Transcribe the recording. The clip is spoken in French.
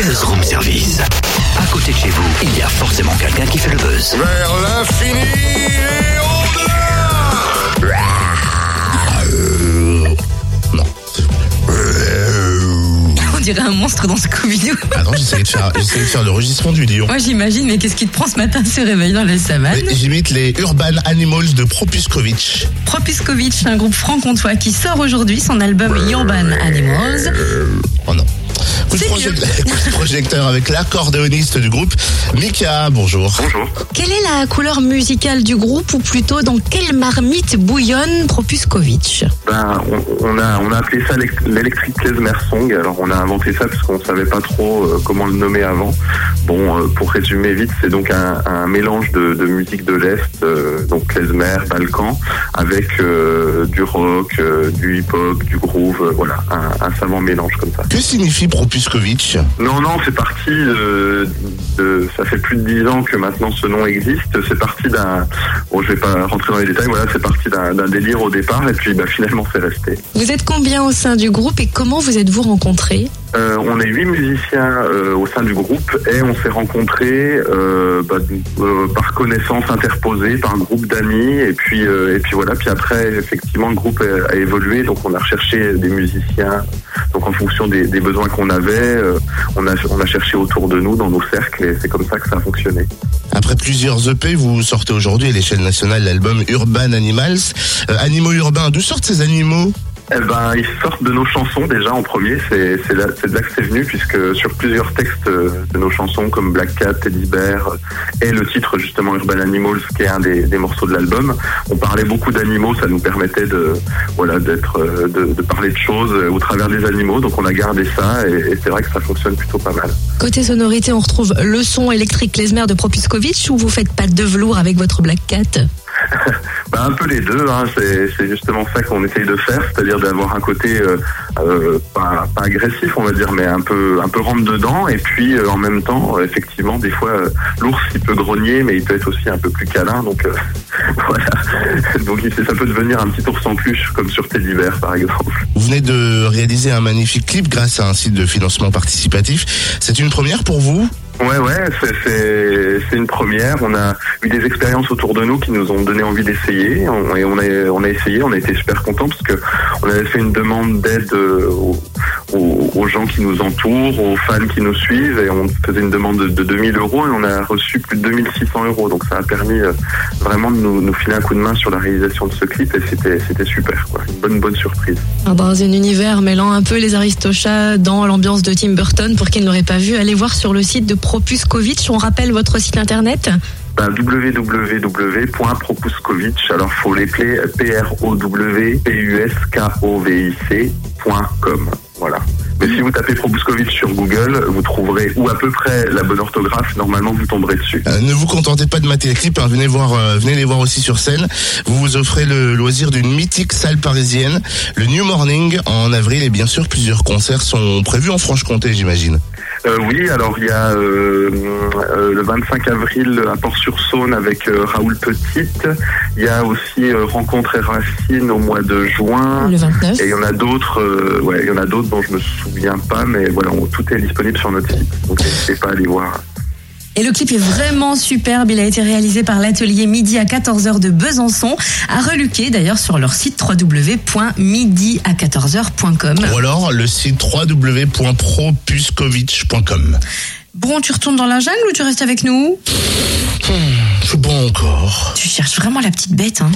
Buzz Room Service. À côté de chez vous, il y a forcément quelqu'un qui fait le buzz. Vers l'infini et au-delà Non. On dirait un monstre dans Scooby-Doo. Ah non, j'essayais de faire, j'essayais de faire le rugissement du lion. Moi j'imagine, mais qu'est-ce qui te prend ce matin de se réveiller dans la savane Mais J'imite les Urban Animals de Propuskovic. Propiskovic, un groupe franc-comtois qui sort aujourd'hui son album Urban Animals. Oh non. Coup de, C'est proje- mieux. coup de projecteur avec l'accordéoniste du groupe, Mika, bonjour. Bonjour. Quelle est la couleur musicale du groupe ou plutôt dans quelle marmite bouillonne Propuskovic? Ben, on, on a, on a appelé ça l'elec- l'Electric Klezmer Song. Alors, on a inventé ça parce qu'on savait pas trop euh, comment le nommer avant. Bon, euh, pour résumer vite, c'est donc un, un mélange de, de musique de l'Est, euh, donc Klezmer, Balkan, avec euh, du rock, euh, du hip-hop, du groove, euh, voilà, un, un savant mélange comme ça. Que signifie Propuskovic Non, non, c'est parti de, de- Ça fait plus de dix ans que maintenant ce nom existe. C'est parti d'un. Bon, je vais pas rentrer dans les détails. Voilà, c'est parti d'un délire au départ, et puis bah, finalement c'est resté. Vous êtes combien au sein du groupe et comment vous êtes-vous rencontrés? Euh, on est huit musiciens euh, au sein du groupe et on s'est rencontrés euh, bah, euh, par connaissance interposée, par groupe d'amis et puis euh, et puis voilà. Puis après, effectivement, le groupe a, a évolué, donc on a recherché des musiciens. Donc en fonction des, des besoins avait, euh, on a on a cherché autour de nous dans nos cercles et c'est comme ça que ça a fonctionné. Après plusieurs EP, vous sortez aujourd'hui à l'échelle nationale l'album Urban Animals. Euh, animaux urbains, d'où sortent ces animaux? Eh ben, ils sortent de nos chansons déjà en premier. C'est de là que c'est venu puisque sur plusieurs textes euh, de nos chansons comme Black Cat, Teddy Bear euh, et le titre justement Urban Animals qui est un des, des morceaux de l'album, on parlait beaucoup d'animaux. Ça nous permettait de voilà d'être euh, de, de parler de choses au travers des animaux. Donc on a gardé ça et, c'est vrai que ça fonctionne plutôt pas mal. Côté sonorité, on retrouve le son électrique klezmer de Propuskovic ou vous faites pas de velours avec votre Black Cat? Bah, un peu les deux, hein. c'est justement ça qu'on essaye de faire, c'est-à-dire d'avoir un côté euh, euh, pas, pas agressif, on va dire, mais un peu un peu rentre dedans, et puis euh, en même temps, euh, effectivement, des fois, euh, l'ours il peut grogner, mais il peut être aussi un peu plus câlin, donc voilà. Donc ça peut devenir un petit ours en peluche, comme sur Teddy par exemple. Vous venez de réaliser un magnifique clip grâce à un site de financement participatif. C'est une première pour vous? Ouais, ouais, c'est- une première. On a eu des expériences autour de nous qui nous ont donné envie d'essayer. Et on a, on a essayé, on a été super contents parce que on avait fait une demande d'aide euh, aux, aux- aux gens qui nous entourent, aux fans qui nous suivent, et on faisait une demande de, de 2000 euros et on a reçu plus de 2600 euros. Donc ça a permis euh, vraiment de nous, nous filer un coup de main sur la réalisation de ce clip et c'était super, quoi. Une bonne bonne surprise. Dans un univers mêlant un peu les Aristochats dans l'ambiance de Tim Burton, pour qui ne l'aurait pas vu, allez voir sur le site de Propuskovic. On rappelle votre site internet Ben, www.propuskovic, alors faut l'épeler P-R-O-W-P-U-S-K-O-V-I-C.com. Voilà. Mais si vous tapez Propuskovic sur Google, vous trouverez ou à peu près la bonne orthographe, normalement vous tomberez dessus. Euh, ne vous contentez pas de mater le clip, hein, venez, voir, euh, venez les voir aussi sur scène. Vous vous offrez le loisir d'une mythique salle parisienne, le New Morning, en avril. Et bien sûr, plusieurs concerts sont prévus en Franche-Comté, j'imagine. Euh, oui, alors il y a euh, euh, le 25 avril à Port-sur-Saône avec euh, Raoul Petite. Il y a aussi euh, Rencontre et Racine au mois de juin. le 29. Et il y en a d'autres, euh, ouais, il y en a d'autres dont je me souviens pas, mais voilà, on- tout est disponible sur notre site. Donc n'hésitez pas à aller voir. Et le clip est vraiment superbe. Il a été réalisé par l'atelier Midi à 14h de Besançon, à reluquer d'ailleurs sur leur site www.midi à 14h.com. Ou alors le site www.propuskovic.com. Bon, tu retournes dans la jungle ou tu restes avec nous? Je sais pas encore. Tu cherches vraiment la petite bête, hein?